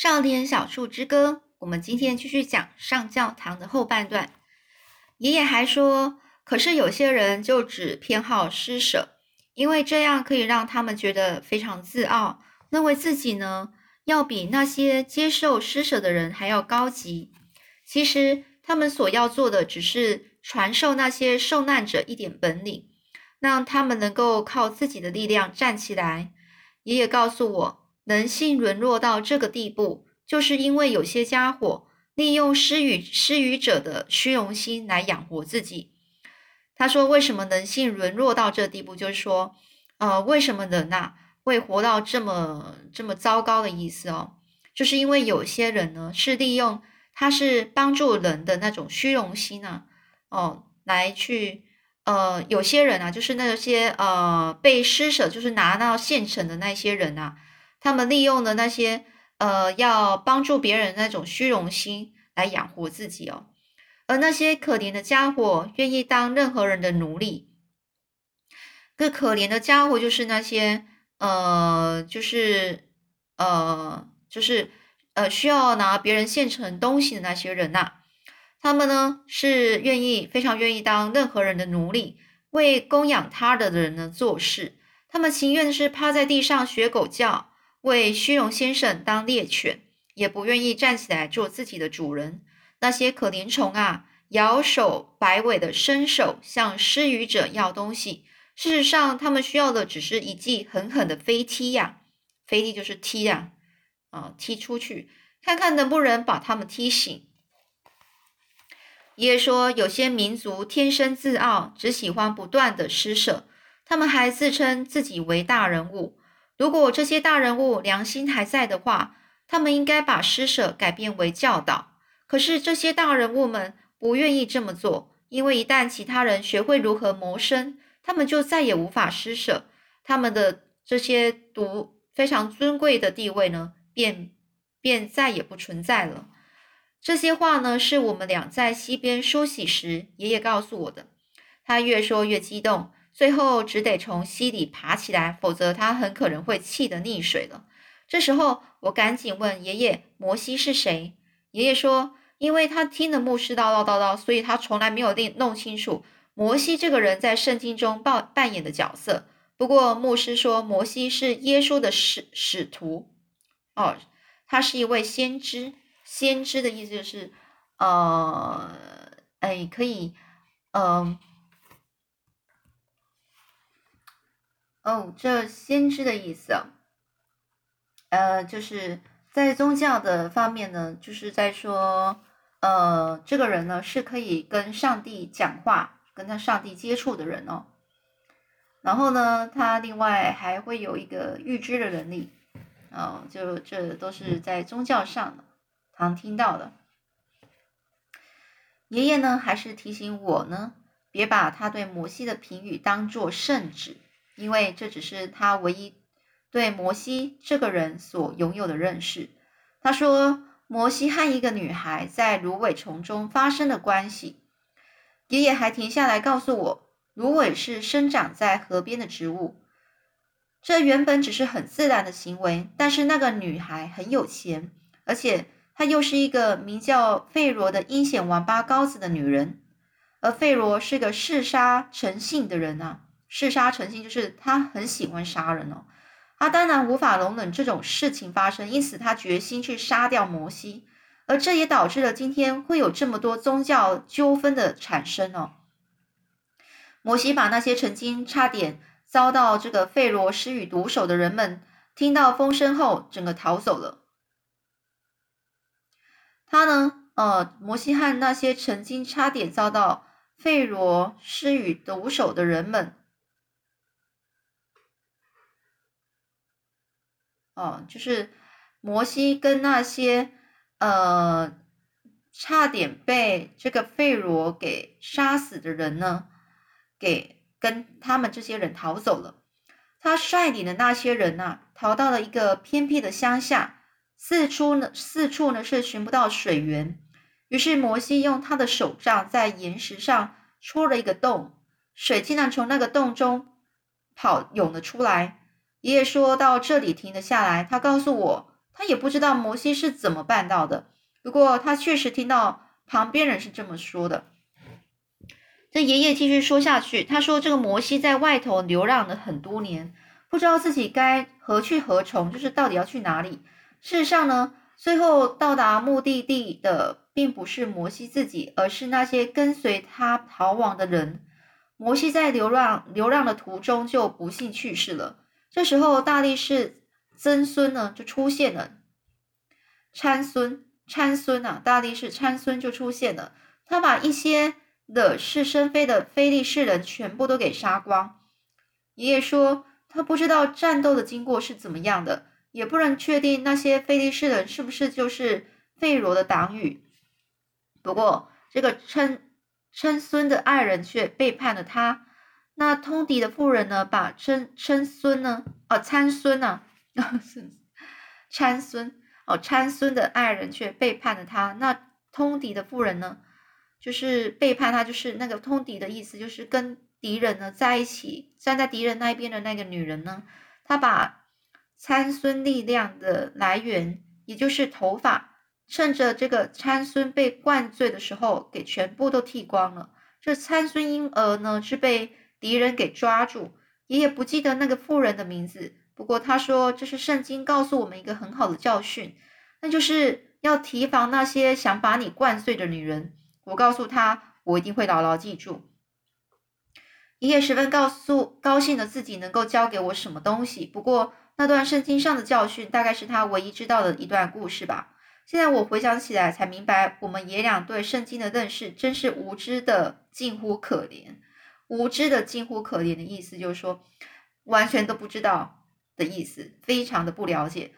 少年小树之歌，我们今天继续讲上教堂的后半段。爷爷还说，可是有些人就只偏好施舍，因为这样可以让他们觉得非常自傲，认为自己呢要比那些接受施舍的人还要高级。其实他们所要做的，只是传授那些受难者一点本领，让他们能够靠自己的力量站起来。爷爷告诉我。人性沦落到这个地步，就是因为有些家伙利用施予施予者的虚荣心来养活自己。他说：“为什么人性沦落到这地步？就是说，呃，为什么人呐会活到这么这么糟糕的意思哦？就是因为有些人呢是利用他是帮助人的那种虚荣心呢，哦，来去呃，有些人啊，就是那些呃被施舍，就是拿到现成的那些人啊。”他们利用的那些呃，要帮助别人那种虚荣心来养活自己哦，而那些可怜的家伙愿意当任何人的奴隶。个可怜的家伙就是那些呃，就是呃，就是呃，需要拿别人现成东西的那些人呐。他们呢是愿意非常愿意当任何人的奴隶，为供养他的人呢做事。他们情愿是趴在地上学狗叫。为虚荣先生当猎犬，也不愿意站起来做自己的主人。那些可怜虫啊，摇手摆尾的伸手向施予者要东西。事实上，他们需要的只是一记狠狠的飞踢呀，飞踢就是踢呀，啊，踢出去，看看能不能把他们踢醒。爷爷说，有些民族天生自傲，只喜欢不断的施舍，他们还自称自己为大人物。如果这些大人物良心还在的话，他们应该把施舍改变为教导。可是这些大人物们不愿意这么做，因为一旦其他人学会如何谋生，他们就再也无法施舍，他们的这些独非常尊贵的地位呢，便便再也不存在了。这些话呢，是我们俩在溪边梳洗时，爷爷告诉我的。他越说越激动。最后只得从溪里爬起来，否则他很可能会气得溺水了。这时候，我赶紧问爷爷：“摩西是谁？”爷爷说：“因为他听了牧师叨叨叨叨，所以他从来没有弄弄清楚摩西这个人在圣经中扮扮演的角色。不过，牧师说摩西是耶稣的使使徒，哦，他是一位先知。先知的意思就是，呃，哎，可以，嗯。”哦，这先知的意思，呃，就是在宗教的方面呢，就是在说，呃，这个人呢是可以跟上帝讲话、跟他上帝接触的人哦。然后呢，他另外还会有一个预知的能力，哦，就这都是在宗教上常听到的。爷爷呢，还是提醒我呢，别把他对摩西的评语当作圣旨。因为这只是他唯一对摩西这个人所拥有的认识。他说，摩西和一个女孩在芦苇丛中发生了关系。爷爷还停下来告诉我，芦苇是生长在河边的植物。这原本只是很自然的行为，但是那个女孩很有钱，而且她又是一个名叫费罗的阴险王八羔子的女人，而费罗是个嗜杀成性的人啊。嗜杀成性，就是他很喜欢杀人哦。他当然无法容忍这种事情发生，因此他决心去杀掉摩西，而这也导致了今天会有这么多宗教纠纷的产生哦。摩西把那些曾经差点遭到这个费罗施与毒手的人们听到风声后，整个逃走了。他呢，呃，摩西和那些曾经差点遭到费罗施与毒手的人们。哦，就是摩西跟那些呃差点被这个费罗给杀死的人呢，给跟他们这些人逃走了。他率领的那些人呐，逃到了一个偏僻的乡下，四处呢四处呢是寻不到水源。于是摩西用他的手杖在岩石上戳了一个洞，水竟然从那个洞中跑涌了出来。爷爷说到这里停了下来，他告诉我，他也不知道摩西是怎么办到的。不过他确实听到旁边人是这么说的。这爷爷继续说下去，他说：“这个摩西在外头流浪了很多年，不知道自己该何去何从，就是到底要去哪里。事实上呢，最后到达目的地的并不是摩西自己，而是那些跟随他逃亡的人。摩西在流浪流浪的途中就不幸去世了。这时候，大力士曾孙呢就出现了，参孙参孙啊，大力士参孙就出现了，他把一些。”惹是生非的非利士人全部都给杀光。爷爷说，他不知道战斗的经过是怎么样的，也不能确定那些非利士人是不是就是费罗的党羽。不过，这个称称孙的爱人却背叛了他。那通敌的妇人呢，把称称孙呢，哦，参孙 呢，参孙哦，参孙的爱人却背叛了他。那通敌的妇人呢？就是背叛他，就是那个通敌的意思，就是跟敌人呢在一起，站在敌人那一边的那个女人呢，她把参孙力量的来源，也就是头发，趁着这个参孙被灌醉的时候，给全部都剃光了。这参孙婴儿呢是被敌人给抓住，爷爷不记得那个妇人的名字，不过他说这是圣经告诉我们一个很好的教训，那就是要提防那些想把你灌醉的女人。我告诉他，我一定会牢牢记住。爷爷十分告诉高兴的自己能够教给我什么东西。不过那段圣经上的教训，大概是他唯一知道的一段故事吧。现在我回想起来，才明白我们爷俩对圣经的认识真是无知的近乎可怜。无知的近乎可怜的意思就是说，完全都不知道的意思，非常的不了解。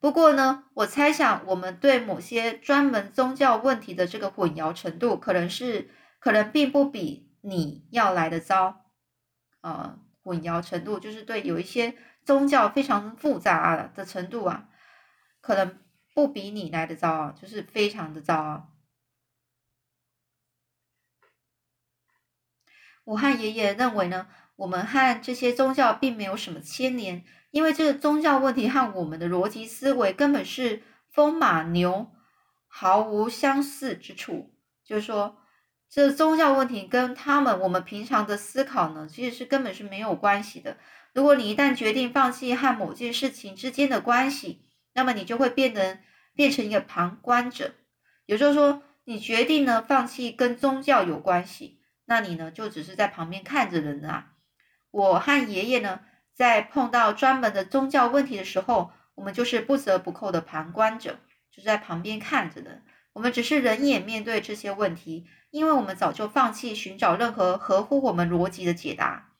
不过呢，我猜想我们对某些专门宗教问题的这个混淆程度，可能是可能并不比你要来的糟。呃，混淆程度就是对有一些宗教非常复杂的程度啊，可能不比你来的糟啊，就是非常的糟啊。我和爷爷认为呢，我们和这些宗教并没有什么牵连。因为这个宗教问题和我们的逻辑思维根本是风马牛毫无相似之处，就是说，这宗教问题跟他们我们平常的思考呢，其实是根本是没有关系的。如果你一旦决定放弃和某件事情之间的关系，那么你就会变得变成一个旁观者。也就是说，你决定呢放弃跟宗教有关系，那你呢就只是在旁边看着人啊。我和爷爷呢。在碰到专门的宗教问题的时候，我们就是不折不扣的旁观者，就在旁边看着的。我们只是人眼面对这些问题，因为我们早就放弃寻找任何合乎我们逻辑的解答。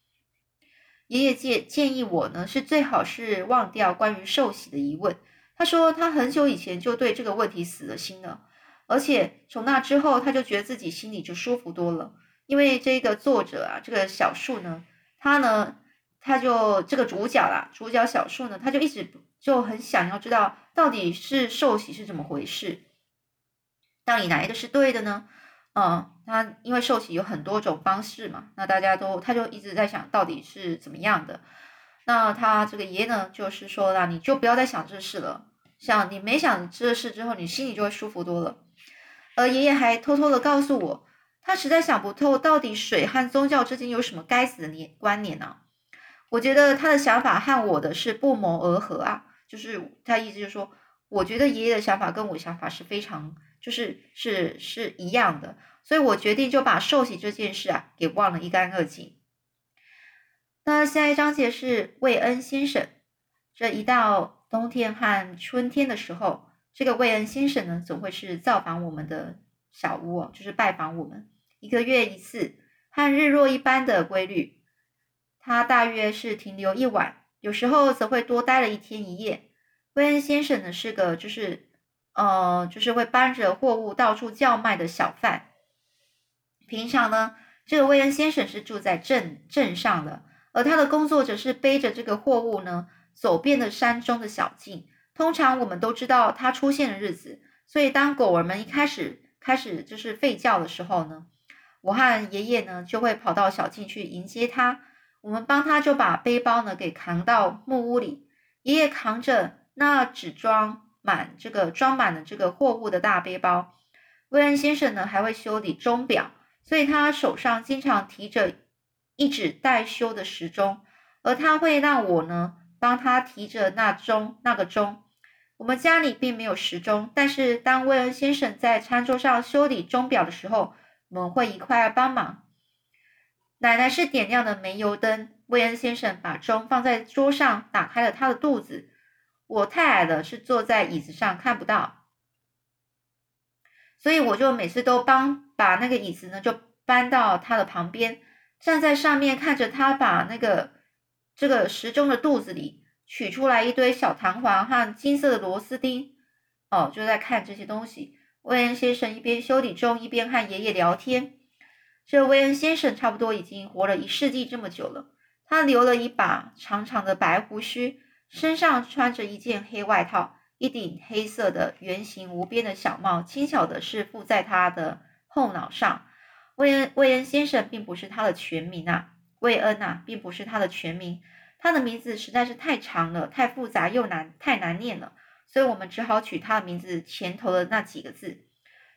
爷爷建建议我呢，是最好是忘掉关于受洗的疑问。他说他很久以前就对这个问题死了心了，而且从那之后，他就觉得自己心里就舒服多了。因为这个作者啊，这个小树呢，他呢。他就这个主角啦，主角小树呢，他就一直就很想要知道到底是受洗是怎么回事，到底哪一个是对的呢？嗯，他因为受洗有很多种方式嘛，那大家都他就一直在想到底是怎么样的。那他这个爷呢，就是说啦，你就不要再想这事了，想你没想这事之后，你心里就会舒服多了。而爷爷还偷偷的告诉我，他实在想不透到底水和宗教之间有什么该死的联关联呢？我觉得他的想法和我的是不谋而合啊，就是他意思就是说，我觉得爷爷的想法跟我想法是非常，就是是是一样的，所以我决定就把受洗这件事啊给忘了一干二净。那下一章节是魏恩先生，这一到冬天和春天的时候，这个魏恩先生呢总会是造访我们的小屋，就是拜访我们一个月一次，和日落一般的规律。他大约是停留一晚，有时候则会多待了一天一夜。威恩先生呢是个就是，呃，就是会搬着货物到处叫卖的小贩。平常呢，这个威恩先生是住在镇镇上的，而他的工作则是背着这个货物呢，走遍了山中的小径。通常我们都知道他出现的日子，所以当狗儿们一开始开始就是吠叫的时候呢，我和爷爷呢就会跑到小径去迎接他。我们帮他就把背包呢给扛到木屋里，爷爷扛着那只装满这个装满了这个货物的大背包。威恩先生呢还会修理钟表，所以他手上经常提着一指待修的时钟，而他会让我呢帮他提着那钟那个钟。我们家里并没有时钟，但是当威恩先生在餐桌上修理钟表的时候，我们会一块帮忙。奶奶是点亮的煤油灯，威恩先生把钟放在桌上，打开了他的肚子。我太矮了，是坐在椅子上看不到，所以我就每次都帮把那个椅子呢就搬到他的旁边，站在上面看着他把那个这个时钟的肚子里取出来一堆小弹簧和金色的螺丝钉。哦，就在看这些东西。威恩先生一边修理钟，一边和爷爷聊天。这威恩先生差不多已经活了一世纪这么久了。他留了一把长长的白胡须，身上穿着一件黑外套，一顶黑色的圆形无边的小帽，轻巧的是附在他的后脑上。威恩威恩先生并不是他的全名啊，威恩呐，并不是他的全名。他的名字实在是太长了，太复杂又难，太难念了，所以我们只好取他的名字前头的那几个字，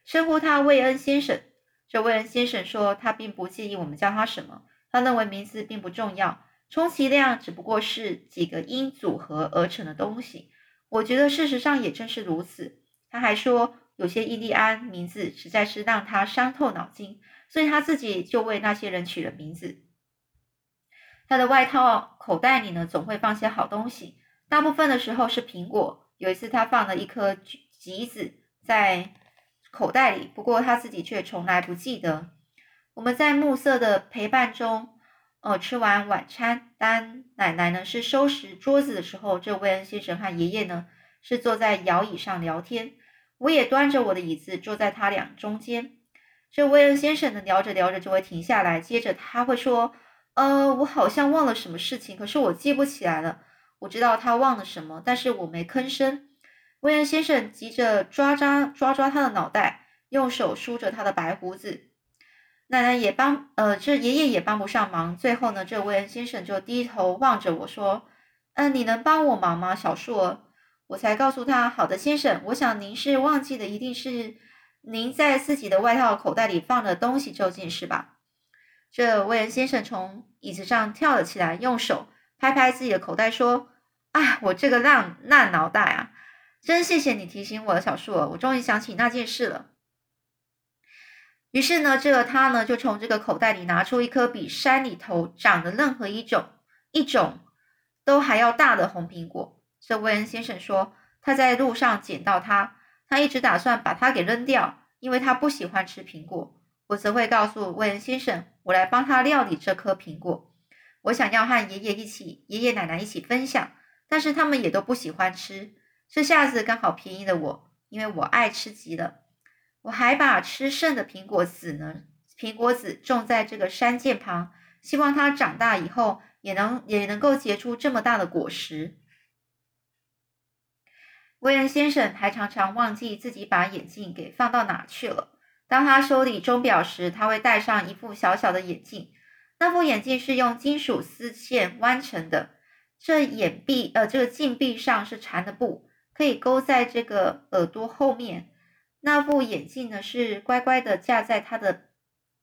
称呼他魏恩先生。这魏恩先生说，他并不介意我们叫他什么，他认为名字并不重要，充其量只不过是几个音组合而成的东西。我觉得事实上也正是如此。他还说，有些印第安名字实在是让他伤透脑筋，所以他自己就为那些人取了名字。他的外套口袋里呢，总会放些好东西，大部分的时候是苹果。有一次，他放了一颗橘子在。口袋里，不过他自己却从来不记得。我们在暮色的陪伴中，呃，吃完晚餐。当奶奶呢是收拾桌子的时候，这威恩先生和爷爷呢是坐在摇椅上聊天。我也端着我的椅子坐在他俩中间。这威恩先生呢聊着聊着就会停下来，接着他会说：“呃，我好像忘了什么事情，可是我记不起来了。我知道他忘了什么，但是我没吭声。”威恩先生急着抓抓抓抓他的脑袋，用手梳着他的白胡子。奶奶也帮，呃，这爷爷也帮不上忙。最后呢，这威恩先生就低头望着我说：“嗯，你能帮我忙吗，小树儿？”我才告诉他：“好的，先生，我想您是忘记的，一定是您在自己的外套口袋里放的东西这件事吧？”这威恩先生从椅子上跳了起来，用手拍拍自己的口袋说：“啊，我这个烂烂脑袋啊！”真谢谢你提醒我，小树儿，我终于想起那件事了。于是呢，这个他呢就从这个口袋里拿出一颗比山里头长的任何一种一种都还要大的红苹果。这威恩先生说他在路上捡到它，他一直打算把它给扔掉，因为他不喜欢吃苹果。我则会告诉威恩先生，我来帮他料理这颗苹果。我想要和爷爷一起、爷爷奶奶一起分享，但是他们也都不喜欢吃。这下子刚好便宜了我，因为我爱吃极了。我还把吃剩的苹果籽呢，苹果籽种在这个山涧旁，希望它长大以后也能也能够结出这么大的果实。威恩先生还常常忘记自己把眼镜给放到哪去了。当他修理钟表时，他会戴上一副小小的眼镜，那副眼镜是用金属丝线弯成的，这眼壁呃这个镜壁上是缠的布。可以勾在这个耳朵后面，那副眼镜呢是乖乖的架在他的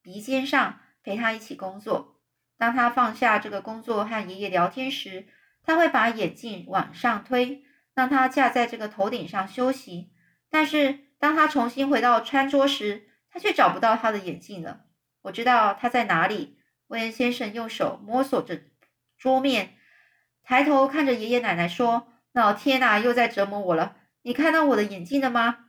鼻尖上，陪他一起工作。当他放下这个工作和爷爷聊天时，他会把眼镜往上推，让他架在这个头顶上休息。但是当他重新回到餐桌时，他却找不到他的眼镜了。我知道他在哪里。威恩先生用手摸索着桌面，抬头看着爷爷奶奶说。老天呐，又在折磨我了！你看到我的眼镜了吗？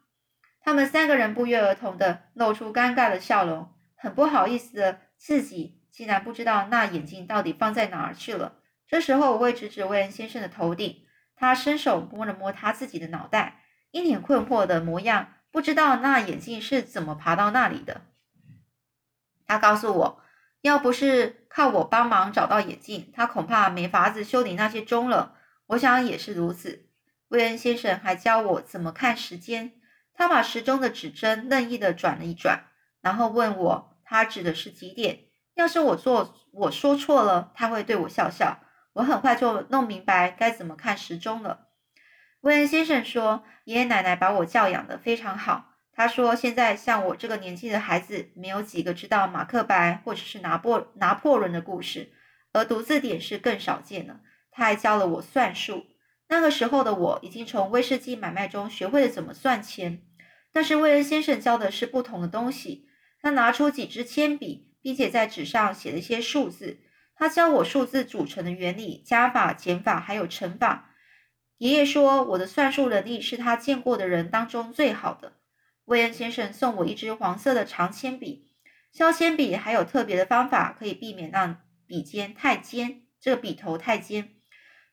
他们三个人不约而同的露出尴尬的笑容，很不好意思的自己竟然不知道那眼镜到底放在哪儿去了。这时候，我会指指威恩先生的头顶，他伸手摸了摸他自己的脑袋，一脸困惑的模样，不知道那眼镜是怎么爬到那里的。他告诉我，要不是靠我帮忙找到眼镜，他恐怕没法子修理那些钟了。我想也是如此。威恩先生还教我怎么看时间。他把时钟的指针任意的转了一转，然后问我他指的是几点。要是我做我说错了，他会对我笑笑。我很快就弄明白该怎么看时钟了。威恩先生说：“爷爷奶奶把我教养的非常好。他说，现在像我这个年纪的孩子，没有几个知道马克白或者是拿破拿破仑的故事，而读字典是更少见的。他还教了我算术。那个时候的我已经从威士忌买卖中学会了怎么算钱，但是威恩先生教的是不同的东西。他拿出几支铅笔，并且在纸上写了一些数字。他教我数字组成的原理，加法、减法，还有乘法。”爷爷说：“我的算术能力是他见过的人当中最好的。”威恩先生送我一支黄色的长铅笔，削铅笔还有特别的方法，可以避免让笔尖太尖，这个笔头太尖，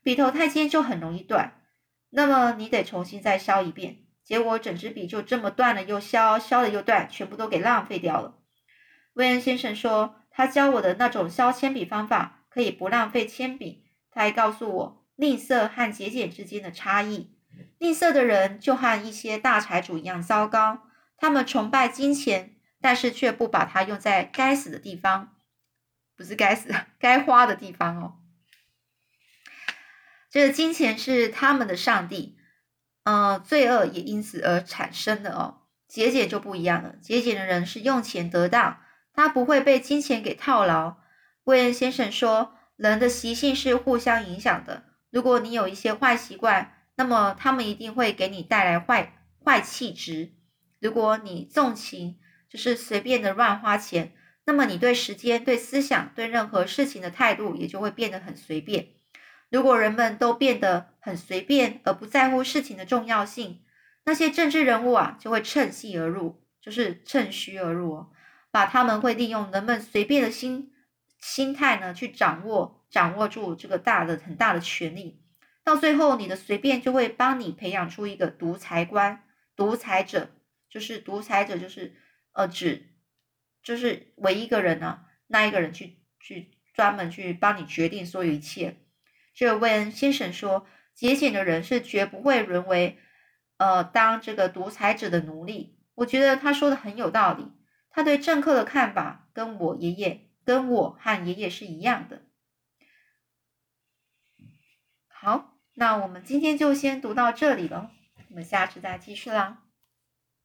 笔头太尖就很容易断。那么你得重新再削一遍，结果整支笔就这么断了又削，削了又断，全部都给浪费掉了。威恩先生说，他教我的那种削铅笔方法可以不浪费铅笔。他还告诉我。吝啬和节俭之间的差异。吝啬的人就和一些大财主一样糟糕，他们崇拜金钱，但是却不把它用在该死的地方，不是该死，该花的地方哦。这个金钱是他们的上帝，呃，罪恶也因此而产生的哦。节俭就不一样了，节俭的人是用钱得当，他不会被金钱给套牢。威恩先生说，人的习性是互相影响的。如果你有一些坏习惯，那么他们一定会给你带来坏坏气质。如果你纵情，就是随便的乱花钱，那么你对时间、对思想、对任何事情的态度也就会变得很随便。如果人们都变得很随便，而不在乎事情的重要性，那些政治人物啊就会趁隙而入，就是趁虚而入，哦把他们会利用人们随便的心心态呢去掌握。掌握住这个大的很大的权力，到最后你的随便就会帮你培养出一个独裁官、独裁者，就是独裁者就是呃指就是唯一个人呢，那一个人去去专门去帮你决定所有一切。这位恩先生说，节俭的人是绝不会沦为呃当这个独裁者的奴隶。我觉得他说的很有道理，他对政客的看法跟我爷爷跟我和爷爷是一样的。好，那我们今天就先读到这里了，我们下次再继续啦。